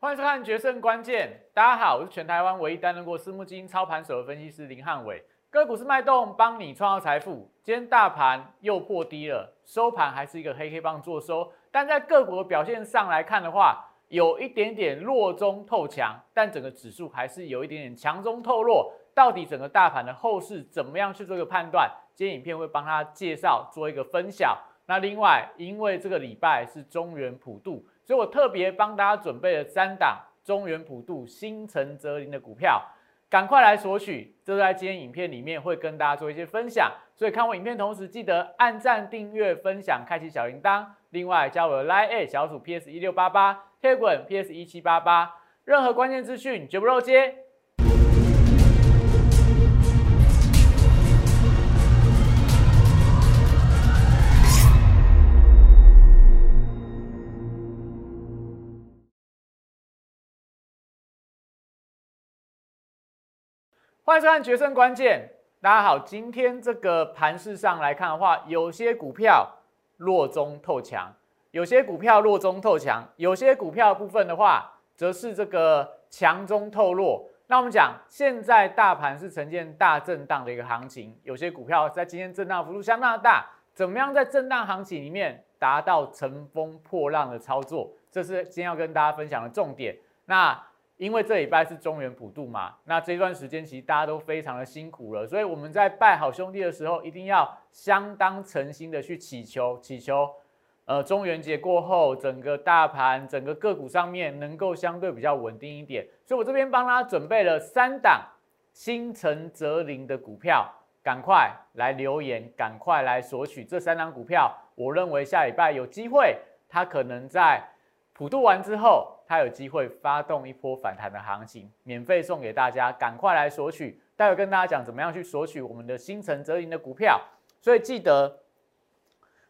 欢迎收看《决胜关键》，大家好，我是全台湾唯一担任过私募基金操盘手的分析师林汉伟。个股是脉动，帮你创造财富。今天大盘又破低了，收盘还是一个黑黑棒做收，但在个股的表现上来看的话，有一点点弱中透强，但整个指数还是有一点点强中透弱。到底整个大盘的后市怎么样去做一个判断？今天影片会帮他介绍，做一个分享。那另外，因为这个礼拜是中原普渡。所以我特别帮大家准备了三档中原普渡、新城泽林的股票，赶快来索取。这在今天影片里面会跟大家做一些分享。所以看我影片同时，记得按赞、订阅、分享、开启小铃铛。另外加我的 Line 小组 PS 一六八八，Telegram PS 一七八八，任何关键资讯绝不漏接。欢迎收看《决胜关键》，大家好，今天这个盘势上来看的话，有些股票弱中透强，有些股票弱中透强，有些股票部分的话，则是这个强中透弱。那我们讲，现在大盘是呈现大震荡的一个行情，有些股票在今天震荡幅度相当的大，怎么样在震荡行情里面达到乘风破浪的操作？这是今天要跟大家分享的重点。那因为这礼拜是中原普渡嘛，那这段时间其实大家都非常的辛苦了，所以我们在拜好兄弟的时候，一定要相当诚心的去祈求，祈求，呃，中元节过后，整个大盘、整个个股上面能够相对比较稳定一点。所以我这边帮大家准备了三档心诚则灵的股票，赶快来留言，赶快来索取这三档股票。我认为下礼拜有机会，它可能在普渡完之后。它有机会发动一波反弹的行情，免费送给大家，赶快来索取。待会跟大家讲怎么样去索取我们的新城泽林的股票，所以记得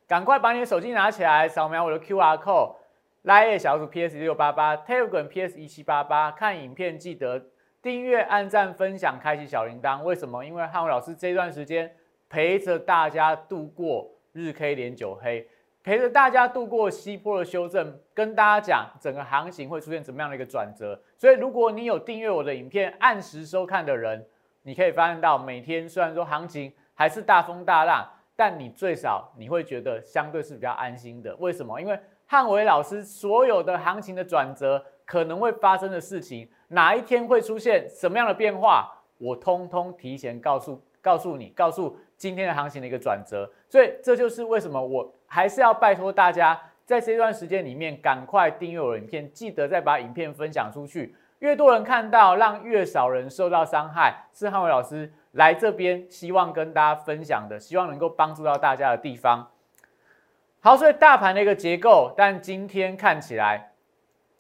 赶快把你的手机拿起来，扫描我的 Q R code，Line 小组 P S 六八八，Telegram P S 一七八八。看影片记得订阅、按赞、分享、开启小铃铛。为什么？因为汉伟老师这段时间陪着大家度过日 K 连九黑。陪着大家度过西坡的修正，跟大家讲整个行情会出现怎么样的一个转折。所以，如果你有订阅我的影片、按时收看的人，你可以发现到每天虽然说行情还是大风大浪，但你最少你会觉得相对是比较安心的。为什么？因为汉伟老师所有的行情的转折可能会发生的事情，哪一天会出现什么样的变化，我通通提前告诉告诉你，告诉今天的行情的一个转折。所以，这就是为什么我。还是要拜托大家，在这段时间里面，赶快订阅我的影片，记得再把影片分享出去，越多人看到，让越少人受到伤害，是汉伟老师来这边希望跟大家分享的，希望能够帮助到大家的地方。好，所以大盘的一个结构，但今天看起来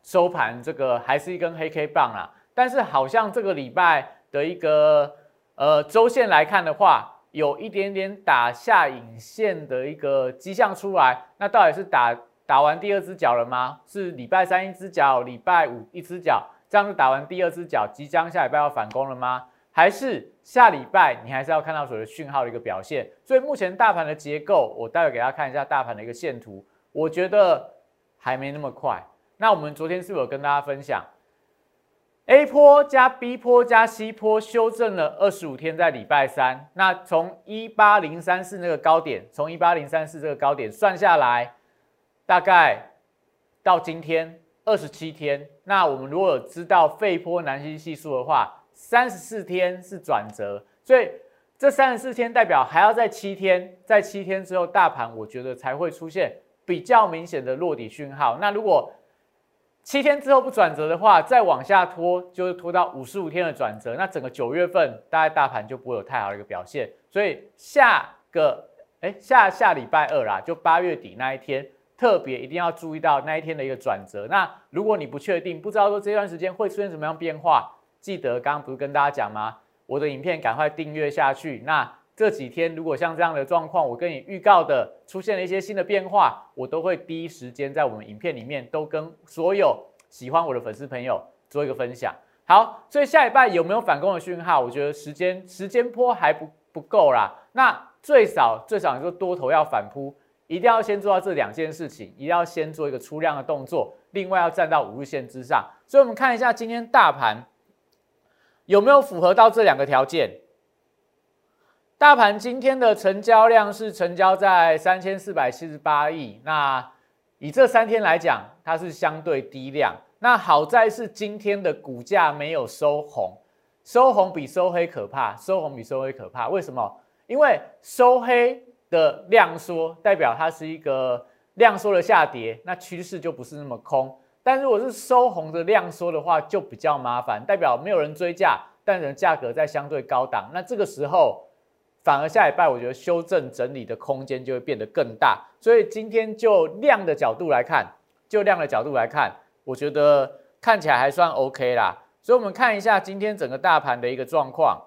收盘这个还是一根黑 K 棒啊，但是好像这个礼拜的一个呃周线来看的话。有一点点打下影线的一个迹象出来，那到底是打打完第二只脚了吗？是礼拜三一只脚，礼拜五一只脚，这样就打完第二只脚，即将下礼拜要反攻了吗？还是下礼拜你还是要看到所谓的讯号的一个表现？所以目前大盘的结构，我待会给大家看一下大盘的一个线图，我觉得还没那么快。那我们昨天是否有跟大家分享？A 坡加 B 坡加 C 坡修正了二十五天，在礼拜三。那从一八零三四那个高点，从一八零三四这个高点算下来，大概到今天二十七天。那我们如果知道肺坡南西系数的话，三十四天是转折，所以这三十四天代表还要在七天，在七天之后，大盘我觉得才会出现比较明显的落底讯号。那如果七天之后不转折的话，再往下拖，就是拖到五十五天的转折。那整个九月份，大概大盘就不会有太好的一个表现。所以下个哎下下礼拜二啦，就八月底那一天，特别一定要注意到那一天的一个转折。那如果你不确定，不知道说这段时间会出现什么样变化，记得刚刚不是跟大家讲吗？我的影片赶快订阅下去。那这几天如果像这样的状况，我跟你预告的出现了一些新的变化，我都会第一时间在我们影片里面都跟所有喜欢我的粉丝朋友做一个分享。好，所以下礼拜有没有反攻的讯号？我觉得时间时间波还不不够啦。那最少最少你说多头要反扑，一定要先做到这两件事情，一定要先做一个出量的动作，另外要站到五日线之上。所以，我们看一下今天大盘有没有符合到这两个条件。大盘今天的成交量是成交在三千四百七十八亿，那以这三天来讲，它是相对低量。那好在是今天的股价没有收红，收红比收黑可怕，收红比收黑可怕。为什么？因为收黑的量缩，代表它是一个量缩的下跌，那趋势就不是那么空。但如果是收红的量缩的话，就比较麻烦，代表没有人追价，但人价格在相对高档，那这个时候。反而下礼拜，我觉得修正整理的空间就会变得更大。所以今天就量的角度来看，就量的角度来看，我觉得看起来还算 OK 啦。所以我们看一下今天整个大盘的一个状况。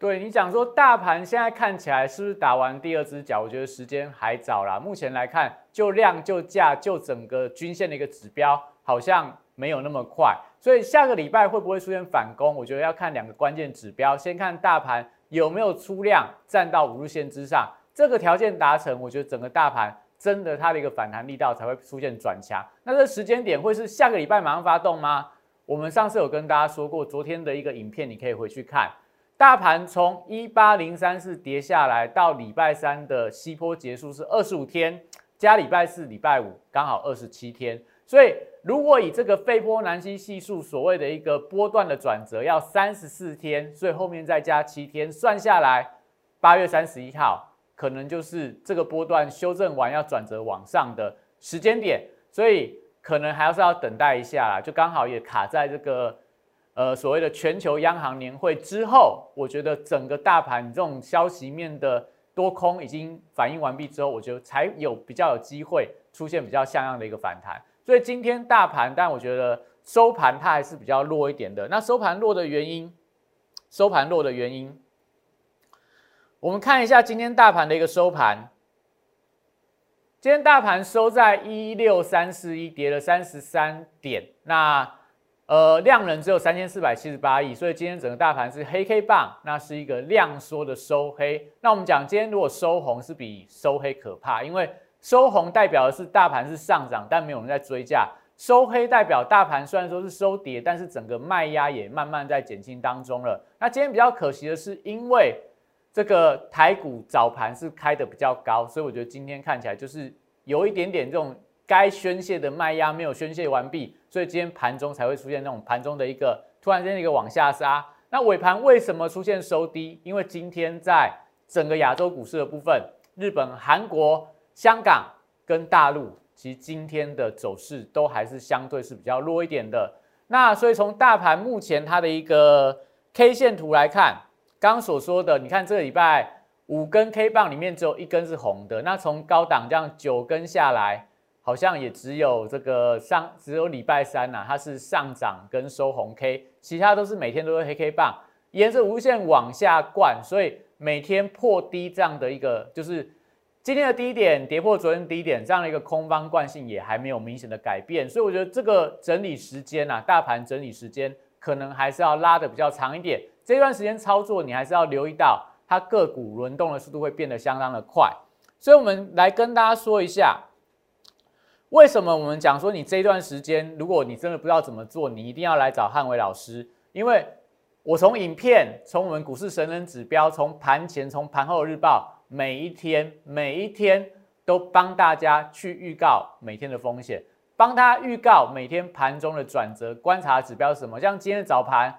对你讲说，大盘现在看起来是不是打完第二只脚？我觉得时间还早啦。目前来看，就量、就价、就整个均线的一个指标，好像没有那么快。所以下个礼拜会不会出现反攻？我觉得要看两个关键指标，先看大盘。有没有出量站到五日线之上？这个条件达成，我觉得整个大盘真的它的一个反弹力道才会出现转强。那这时间点会是下个礼拜马上发动吗？我们上次有跟大家说过，昨天的一个影片你可以回去看。大盘从一八零三四跌下来到礼拜三的西坡结束是二十五天，加礼拜四、礼拜五刚好二十七天。所以，如果以这个费波南西系数所谓的一个波段的转折要三十四天，所以后面再加七天，算下来八月三十一号可能就是这个波段修正完要转折往上的时间点，所以可能还是要等待一下啦，就刚好也卡在这个呃所谓的全球央行年会之后，我觉得整个大盘这种消息面的多空已经反应完毕之后，我觉得才有比较有机会出现比较像样的一个反弹。所以今天大盘，但我觉得收盘它还是比较弱一点的。那收盘弱的原因，收盘弱的原因，我们看一下今天大盘的一个收盘。今天大盘收在一六三四一，跌了三十三点。那呃量能只有三千四百七十八亿，所以今天整个大盘是黑 K 棒，那是一个量缩的收黑。那我们讲今天如果收红是比收黑可怕，因为。收红代表的是大盘是上涨，但没有人在追价；收黑代表大盘虽然说是收跌，但是整个卖压也慢慢在减轻当中了。那今天比较可惜的是，因为这个台股早盘是开的比较高，所以我觉得今天看起来就是有一点点这种该宣泄的卖压没有宣泄完毕，所以今天盘中才会出现那种盘中的一个突然间的一个往下杀。那尾盘为什么出现收低？因为今天在整个亚洲股市的部分，日本、韩国。香港跟大陆其实今天的走势都还是相对是比较弱一点的。那所以从大盘目前它的一个 K 线图来看，刚所说的，你看这个礼拜五根 K 棒里面只有一根是红的。那从高档这样九根下来，好像也只有这个上只有礼拜三呐，它是上涨跟收红 K，其他都是每天都是黑 K 棒，沿着无限往下灌，所以每天破低这样的一个就是。今天的低点跌破昨天低点，这样的一个空方惯性也还没有明显的改变，所以我觉得这个整理时间啊，大盘整理时间可能还是要拉的比较长一点。这段时间操作，你还是要留意到它个股轮动的速度会变得相当的快。所以，我们来跟大家说一下，为什么我们讲说你这段时间，如果你真的不知道怎么做，你一定要来找汉伟老师，因为我从影片、从我们股市神人指标、从盘前、从盘后日报。每一天，每一天都帮大家去预告每天的风险，帮他预告每天盘中的转折观察指标是什么？像今天早盘，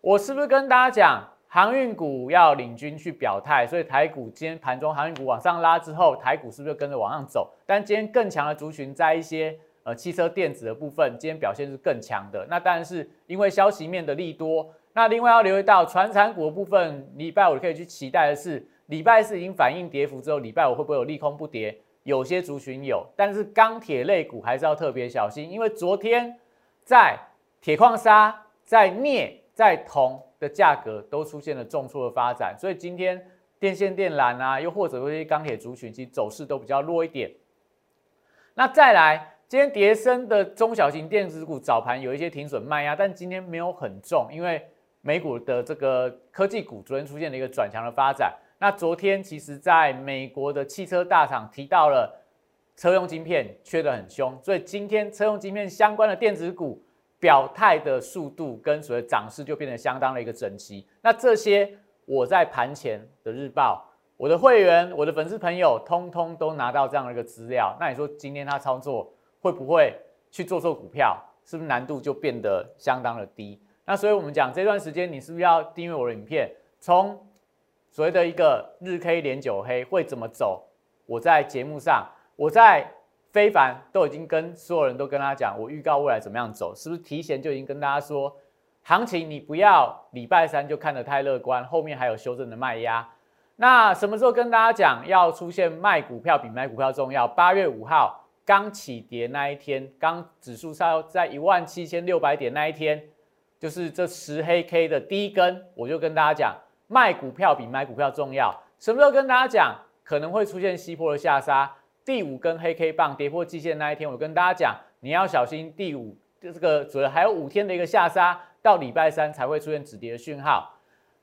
我是不是跟大家讲航运股要领军去表态？所以台股今天盘中航运股往上拉之后，台股是不是跟着往上走？但今天更强的族群在一些呃汽车电子的部分，今天表现是更强的。那当然是因为消息面的利多。那另外要留意到传产股的部分，礼拜五可以去期待的是。礼拜四已经反映跌幅之后，礼拜五会不会有利空不跌？有些族群有，但是钢铁类股还是要特别小心，因为昨天在铁矿砂、在镍、在铜的价格都出现了重挫的发展，所以今天电线电缆啊，又或者有些钢铁族群，其实走势都比较弱一点。那再来，今天跌升的中小型电子股早盘有一些停损卖压，但今天没有很重，因为美股的这个科技股昨天出现了一个转强的发展。那昨天其实，在美国的汽车大厂提到了车用晶片缺得很凶，所以今天车用晶片相关的电子股表态的速度跟所谓涨势就变得相当的一个整齐。那这些我在盘前的日报，我的会员、我的粉丝朋友，通通都拿到这样的一个资料。那你说今天他操作会不会去做错股票？是不是难度就变得相当的低？那所以我们讲这段时间，你是不是要订阅我的影片？从所谓的一个日 K 连九黑会怎么走？我在节目上，我在非凡都已经跟所有人都跟他讲，我预告未来怎么样走，是不是提前就已经跟大家说，行情你不要礼拜三就看得太乐观，后面还有修正的卖压。那什么时候跟大家讲要出现卖股票比买股票重要？八月五号。刚起跌那一天，刚指数上在一万七千六百点那一天，就是这十黑 K 的第一根，我就跟大家讲，卖股票比买股票重要。什么时候跟大家讲可能会出现西坡的下杀？第五根黑 K 棒跌破季线那一天，我跟大家讲，你要小心第五这个主要还有五天的一个下杀，到礼拜三才会出现止跌的讯号。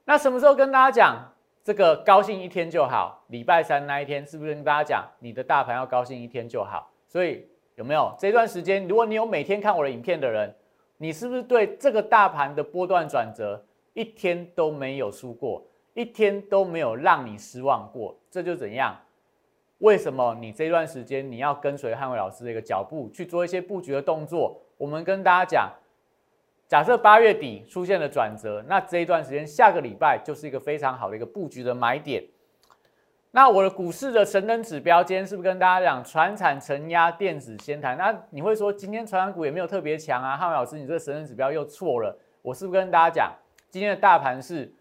那什么时候跟大家讲这个高兴一天就好？礼拜三那一天是不是跟大家讲，你的大盘要高兴一天就好？所以有没有这段时间？如果你有每天看我的影片的人，你是不是对这个大盘的波段转折一天都没有输过，一天都没有让你失望过？这就怎样？为什么你这段时间你要跟随汉伟老师的一个脚步去做一些布局的动作？我们跟大家讲，假设八月底出现了转折，那这一段时间下个礼拜就是一个非常好的一个布局的买点。那我的股市的神灯指标，今天是不是跟大家讲，船产承压电子先谈？那你会说，今天船产股也没有特别强啊？汉伟老师，你这个神灯指标又错了。我是不是跟大家讲，今天的大盘是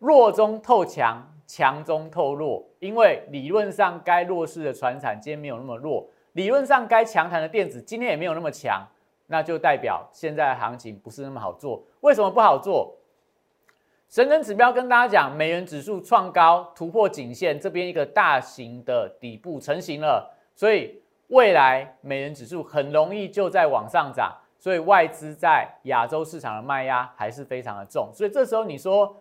弱中透强，强中透弱？因为理论上该弱势的船产今天没有那么弱，理论上该强弹的电子今天也没有那么强，那就代表现在的行情不是那么好做。为什么不好做？神灯指标跟大家讲，美元指数创高突破颈线，这边一个大型的底部成型了，所以未来美元指数很容易就在往上涨，所以外资在亚洲市场的卖压还是非常的重，所以这时候你说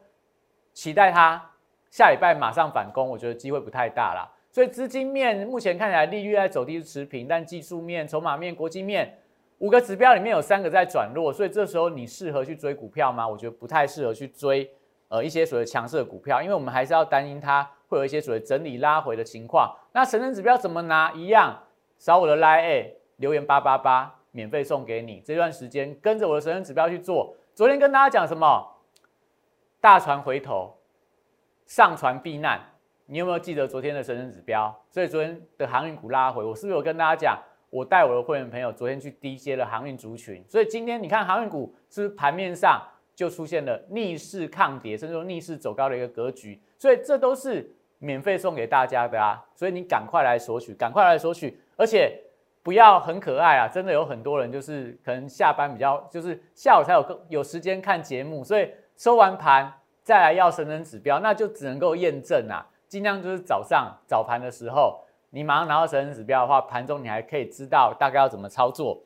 期待它下礼拜马上反攻，我觉得机会不太大了。所以资金面目前看起来利率在走低持平，但技术面、筹码面、国际面五个指标里面有三个在转弱，所以这时候你适合去追股票吗？我觉得不太适合去追。呃，一些所谓强势的股票，因为我们还是要担心它会有一些所谓整理拉回的情况。那成人指标怎么拿？一样，扫我的 line 留言八八八，免费送给你。这段时间跟着我的神圣指标去做。昨天跟大家讲什么？大船回头，上船避难。你有没有记得昨天的神圣指标？所以昨天的航运股拉回，我是不是有跟大家讲？我带我的会员朋友昨天去低接了航运族群。所以今天你看航运股是盘面上。就出现了逆势抗跌，甚至说逆势走高的一个格局，所以这都是免费送给大家的啊！所以你赶快来索取，赶快来索取，而且不要很可爱啊！真的有很多人就是可能下班比较，就是下午才有更有时间看节目，所以收完盘再来要神人指标，那就只能够验证啊！尽量就是早上早盘的时候，你马上拿到神人指标的话，盘中你还可以知道大概要怎么操作。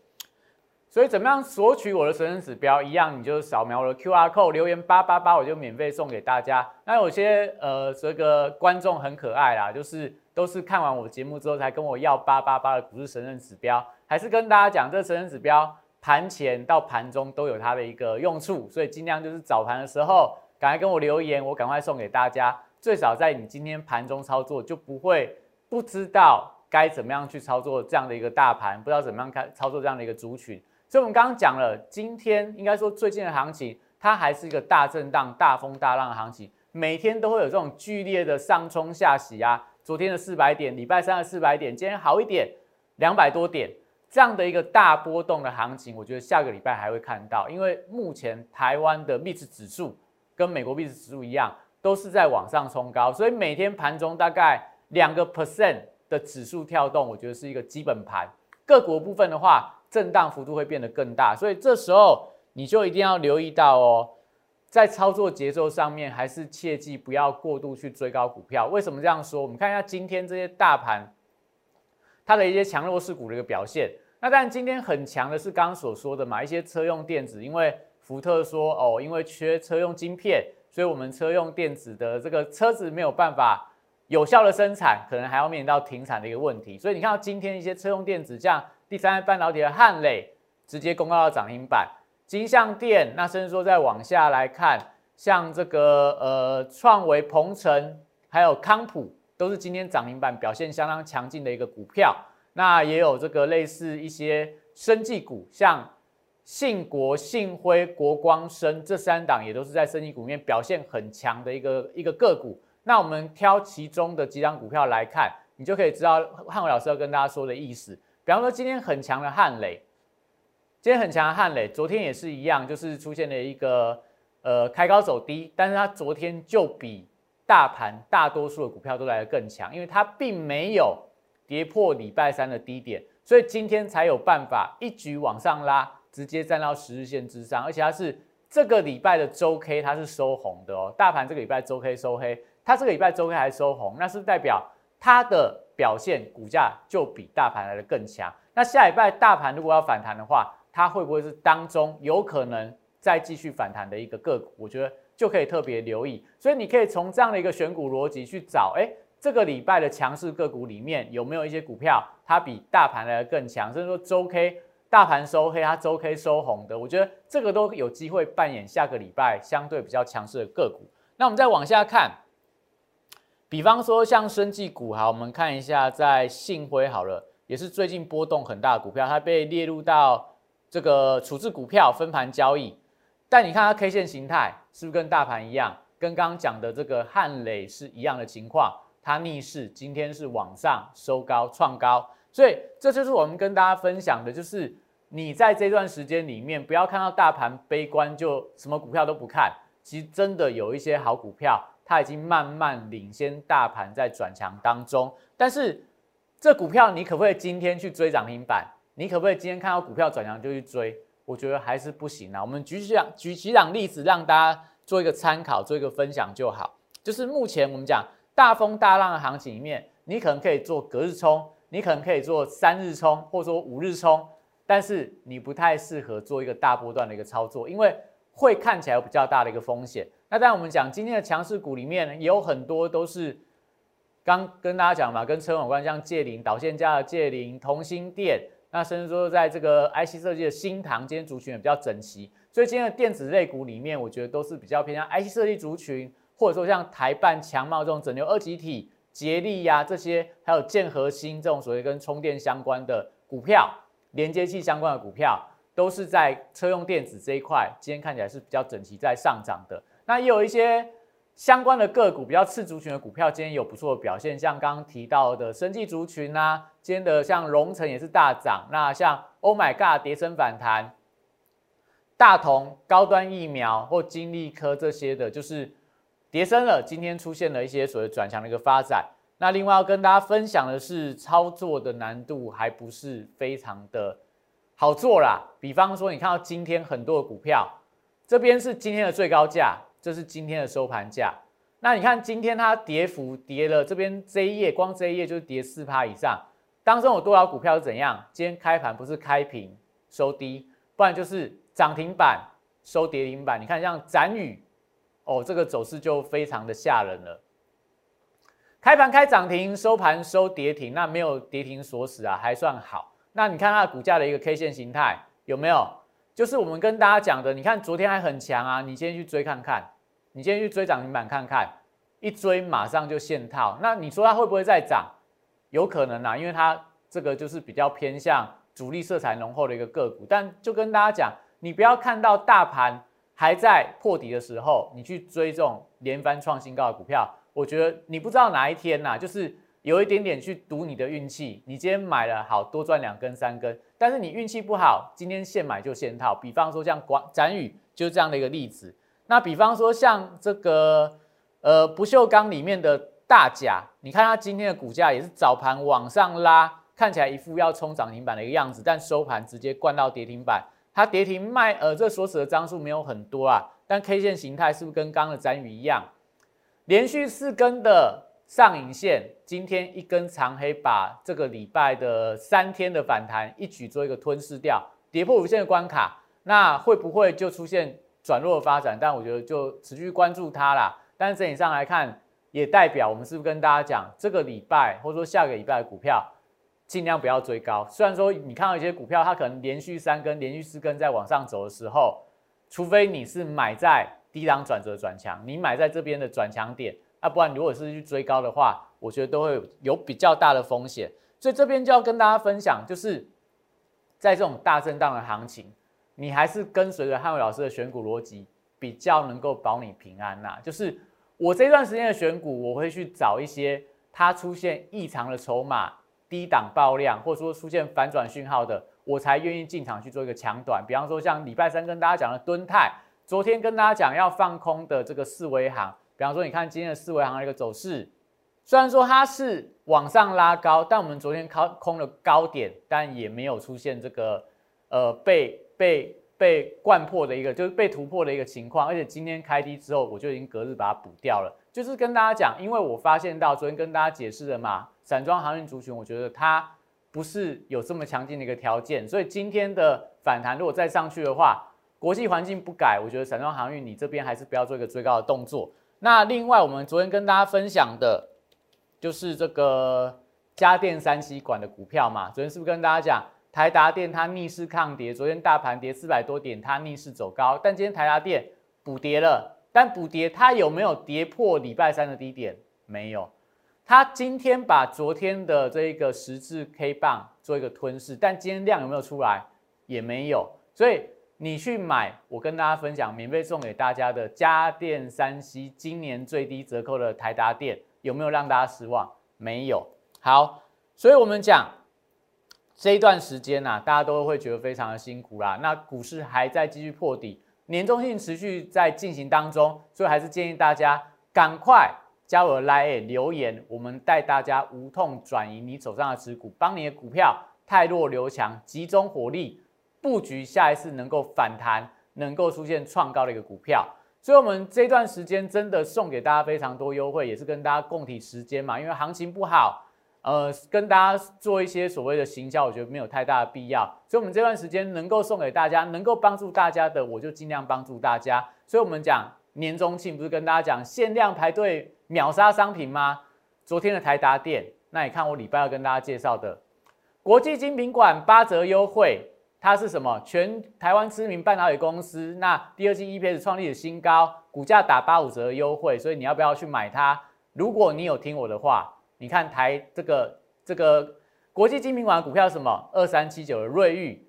所以怎么样索取我的神人指标？一样，你就扫描我的 Q R code，留言八八八，我就免费送给大家。那有些呃，这个观众很可爱啦，就是都是看完我节目之后才跟我要八八八的股市神人指标。还是跟大家讲，这神人指标盘前到盘中都有它的一个用处，所以尽量就是早盘的时候赶快跟我留言，我赶快送给大家。最少在你今天盘中操作就不会不知道该怎么样去操作这样的一个大盘，不知道怎么样看操作这样的一个族群。所以，我们刚刚讲了，今天应该说最近的行情，它还是一个大震荡、大风大浪的行情，每天都会有这种剧烈的上冲下洗啊。昨天的四百点，礼拜三的四百点，今天好一点，两百多点，这样的一个大波动的行情，我觉得下个礼拜还会看到，因为目前台湾的币值指数跟美国币值指数一样，都是在往上冲高，所以每天盘中大概两个 percent 的指数跳动，我觉得是一个基本盘。各国部分的话，震荡幅度会变得更大，所以这时候你就一定要留意到哦，在操作节奏上面，还是切记不要过度去追高股票。为什么这样说？我们看一下今天这些大盘，它的一些强弱势股的一个表现。那但今天很强的是刚刚所说的嘛，一些车用电子，因为福特说哦，因为缺车用晶片，所以我们车用电子的这个车子没有办法。有效的生产，可能还要面临到停产的一个问题。所以你看到今天一些车用电子，像第三代半导体的汉磊，直接公告到涨停板，金相电，那甚至说再往下来看，像这个呃创维、鹏程，还有康普，都是今天涨停板表现相当强劲的一个股票。那也有这个类似一些生技股，像信国、信辉、国光生这三档，也都是在生技股里面表现很强的一个一个个股。那我们挑其中的几档股票来看，你就可以知道汉伟老师要跟大家说的意思。比方说，今天很强的汉磊，今天很强的汉磊，昨天也是一样，就是出现了一个呃开高走低，但是它昨天就比大盘大多数的股票都来得更强，因为它并没有跌破礼拜三的低点，所以今天才有办法一举往上拉，直接站到十日线之上，而且它是这个礼拜的周 K 它是收红的哦，大盘这个礼拜周 K 收黑。它这个礼拜周 K 还收红，那是代表它的表现股价就比大盘来的更强。那下礼拜大盘如果要反弹的话，它会不会是当中有可能再继续反弹的一个个股？我觉得就可以特别留意。所以你可以从这样的一个选股逻辑去找，哎，这个礼拜的强势个股里面有没有一些股票它比大盘来的更强？甚至说周 K 大盘收黑，它周 K 收红的，我觉得这个都有机会扮演下个礼拜相对比较强势的个股。那我们再往下看。比方说像生技股，哈，我们看一下，在信辉好了，也是最近波动很大的股票，它被列入到这个处置股票分盘交易。但你看它 K 线形态是不是跟大盘一样，跟刚刚讲的这个汉磊是一样的情况？它逆势今天是往上收高创高，所以这就是我们跟大家分享的，就是你在这段时间里面不要看到大盘悲观就什么股票都不看，其实真的有一些好股票。它已经慢慢领先大盘在转强当中，但是这股票你可不可以今天去追涨停板？你可不可以今天看到股票转强就去追？我觉得还是不行啊。我们举几两举几两例子让大家做一个参考，做一个分享就好。就是目前我们讲大风大浪的行情里面，你可能可以做隔日冲，你可能可以做三日冲，或者说五日冲，但是你不太适合做一个大波段的一个操作，因为会看起来有比较大的一个风险。那当然，我们讲今天的强势股里面也有很多都是刚跟大家讲嘛，跟车有关，像借零导线家的借零、同心电，那甚至说在这个 IC 设计的新唐，今天族群也比较整齐。所以今天的电子类股里面，我觉得都是比较偏向 IC 设计族群，或者说像台办、强茂这种整流二极体、捷力呀这些，还有建核心这种所谓跟充电相关的股票、连接器相关的股票，都是在车用电子这一块，今天看起来是比较整齐在上涨的。那也有一些相关的个股，比较次族群的股票，今天有不错的表现，像刚刚提到的生技族群啊，今天的像荣成也是大涨。那像 Oh my God，跌升反弹，大同高端疫苗或金利科这些的，就是跌升了。今天出现了一些所谓转强的一个发展。那另外要跟大家分享的是，操作的难度还不是非常的好做啦。比方说，你看到今天很多的股票，这边是今天的最高价。这是今天的收盘价。那你看今天它跌幅跌了，这边这一页光这一页就是跌四趴以上。当中有多少股票是怎样？今天开盘不是开平收低，不然就是涨停板收跌停板。你看像展宇，哦，这个走势就非常的吓人了。开盘开涨停，收盘收跌停，那没有跌停锁死啊，还算好。那你看它的股价的一个 K 线形态有没有？就是我们跟大家讲的，你看昨天还很强啊，你今天去追看看。你今天去追涨停板看看，一追马上就现套。那你说它会不会再涨？有可能啊，因为它这个就是比较偏向主力色彩浓厚的一个个股。但就跟大家讲，你不要看到大盘还在破底的时候，你去追这种连番创新高的股票，我觉得你不知道哪一天呐，就是有一点点去赌你的运气。你今天买了好多赚两根三根，但是你运气不好，今天现买就现套。比方说像广展宇就是这样的一个例子。那比方说像这个呃不锈钢里面的大甲，你看它今天的股价也是早盘往上拉，看起来一副要冲涨停板的一个样子，但收盘直接灌到跌停板。它跌停卖呃这所指的张数没有很多啊，但 K 线形态是不是跟刚刚的展宇一样，连续四根的上影线，今天一根长黑把这个礼拜的三天的反弹一举做一个吞噬掉，跌破五线的关卡，那会不会就出现？转弱的发展，但我觉得就持续关注它啦。但是整体上来看，也代表我们是不是跟大家讲，这个礼拜或者说下个礼拜的股票，尽量不要追高。虽然说你看到一些股票，它可能连续三根、连续四根在往上走的时候，除非你是买在低档转折转强，你买在这边的转强点，那不然如果是去追高的话，我觉得都会有比较大的风险。所以这边就要跟大家分享，就是在这种大震荡的行情，你还是跟随着汉伟老师的选股逻辑，比较能够保你平安呐。就是。我这段时间的选股，我会去找一些它出现异常的筹码、低档爆量，或者说出现反转讯号的，我才愿意进场去做一个强短。比方说像礼拜三跟大家讲的敦泰，昨天跟大家讲要放空的这个四维行，比方说你看今天的四维行的一个走势，虽然说它是往上拉高，但我们昨天空空了高点，但也没有出现这个呃被被。被灌破的一个，就是被突破的一个情况，而且今天开低之后，我就已经隔日把它补掉了。就是跟大家讲，因为我发现到昨天跟大家解释的嘛，散装航运族群，我觉得它不是有这么强劲的一个条件，所以今天的反弹如果再上去的话，国际环境不改，我觉得散装航运你这边还是不要做一个追高的动作。那另外，我们昨天跟大家分享的，就是这个家电三期管的股票嘛，昨天是不是跟大家讲？台达电它逆势抗跌，昨天大盘跌四百多点，它逆势走高，但今天台达电补跌了，但补跌它有没有跌破礼拜三的低点？没有，它今天把昨天的这一个十字 K 棒做一个吞噬，但今天量有没有出来？也没有，所以你去买，我跟大家分享免费送给大家的家电三 C 今年最低折扣的台达电，有没有让大家失望？没有。好，所以我们讲。这一段时间呐，大家都会觉得非常的辛苦啦。那股市还在继续破底，年终性持续在进行当中，所以还是建议大家赶快加我的 line 留言，我们带大家无痛转移你手上的持股，帮你的股票太弱留强，集中火力布局下一次能够反弹、能够出现创高的一个股票。所以，我们这段时间真的送给大家非常多优惠，也是跟大家共体时间嘛，因为行情不好。呃，跟大家做一些所谓的行销，我觉得没有太大的必要。所以，我们这段时间能够送给大家、能够帮助大家的，我就尽量帮助大家。所以，我们讲年终庆，不是跟大家讲限量排队秒杀商品吗？昨天的台达店，那你看我礼拜要跟大家介绍的国际精品馆八折优惠，它是什么？全台湾知名半导体公司，那第二季 EPS 创立的新高，股价打八五折优惠，所以你要不要去买它？如果你有听我的话。你看台这个这个国际精品馆股票什么二三七九的瑞昱，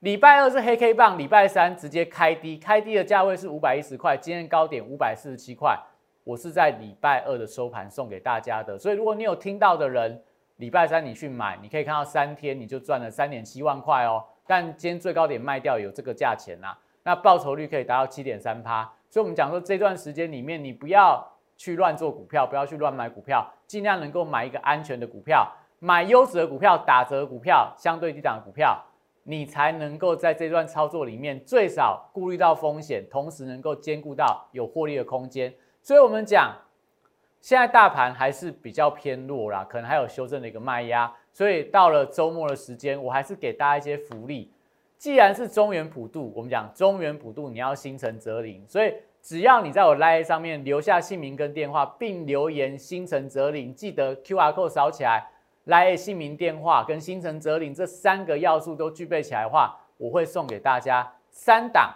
礼拜二是黑 K 棒，礼拜三直接开低，开低的价位是五百一十块，今天高点五百四十七块，我是在礼拜二的收盘送给大家的，所以如果你有听到的人，礼拜三你去买，你可以看到三天你就赚了三点七万块哦，但今天最高点卖掉有这个价钱呐，那报酬率可以达到七点三趴，所以我们讲说这段时间里面你不要。去乱做股票，不要去乱买股票，尽量能够买一个安全的股票，买优质的股票，打折的股票，相对低档的股票，你才能够在这段操作里面最少顾虑到风险，同时能够兼顾到有获利的空间。所以，我们讲现在大盘还是比较偏弱啦，可能还有修正的一个卖压。所以到了周末的时间，我还是给大家一些福利。既然是中原普渡，我们讲中原普渡，你要心诚则灵，所以。只要你在我 live 上面留下姓名跟电话，并留言“心诚则灵”，记得 QR code 扫起来，live 姓名、电话跟“心诚则灵”这三个要素都具备起来的话，我会送给大家三档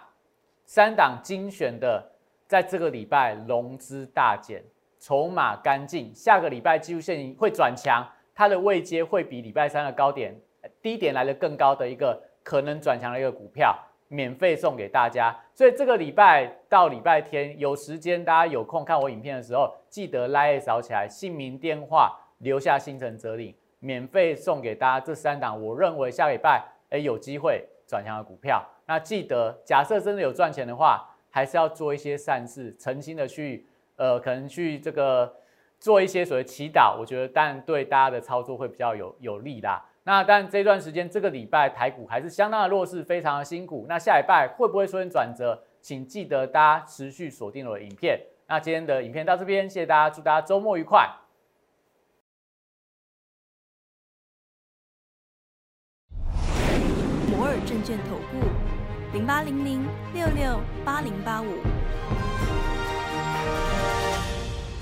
三档精选的，在这个礼拜融资大减，筹码干净，下个礼拜技术线会转强，它的位阶会比礼拜三的高点低点来的更高的一个可能转强的一个股票。免费送给大家，所以这个礼拜到礼拜天有时间，大家有空看我影片的时候，记得拉一扫起来，姓名、电话留下，星辰哲理，免费送给大家这三档。我认为下礼拜诶有机会转强的股票，那记得假设真的有赚钱的话，还是要做一些善事，诚心的去呃，可能去这个做一些所谓祈祷，我觉得但对大家的操作会比较有有利啦。那但这段时间，这个礼拜台股还是相当的弱势，非常的辛苦。那下礼拜会不会出现转折？请记得大家持续锁定我的影片。那今天的影片到这边，谢谢大家，祝大家周末愉快。摩尔证券投顾零八零零六六八零八五。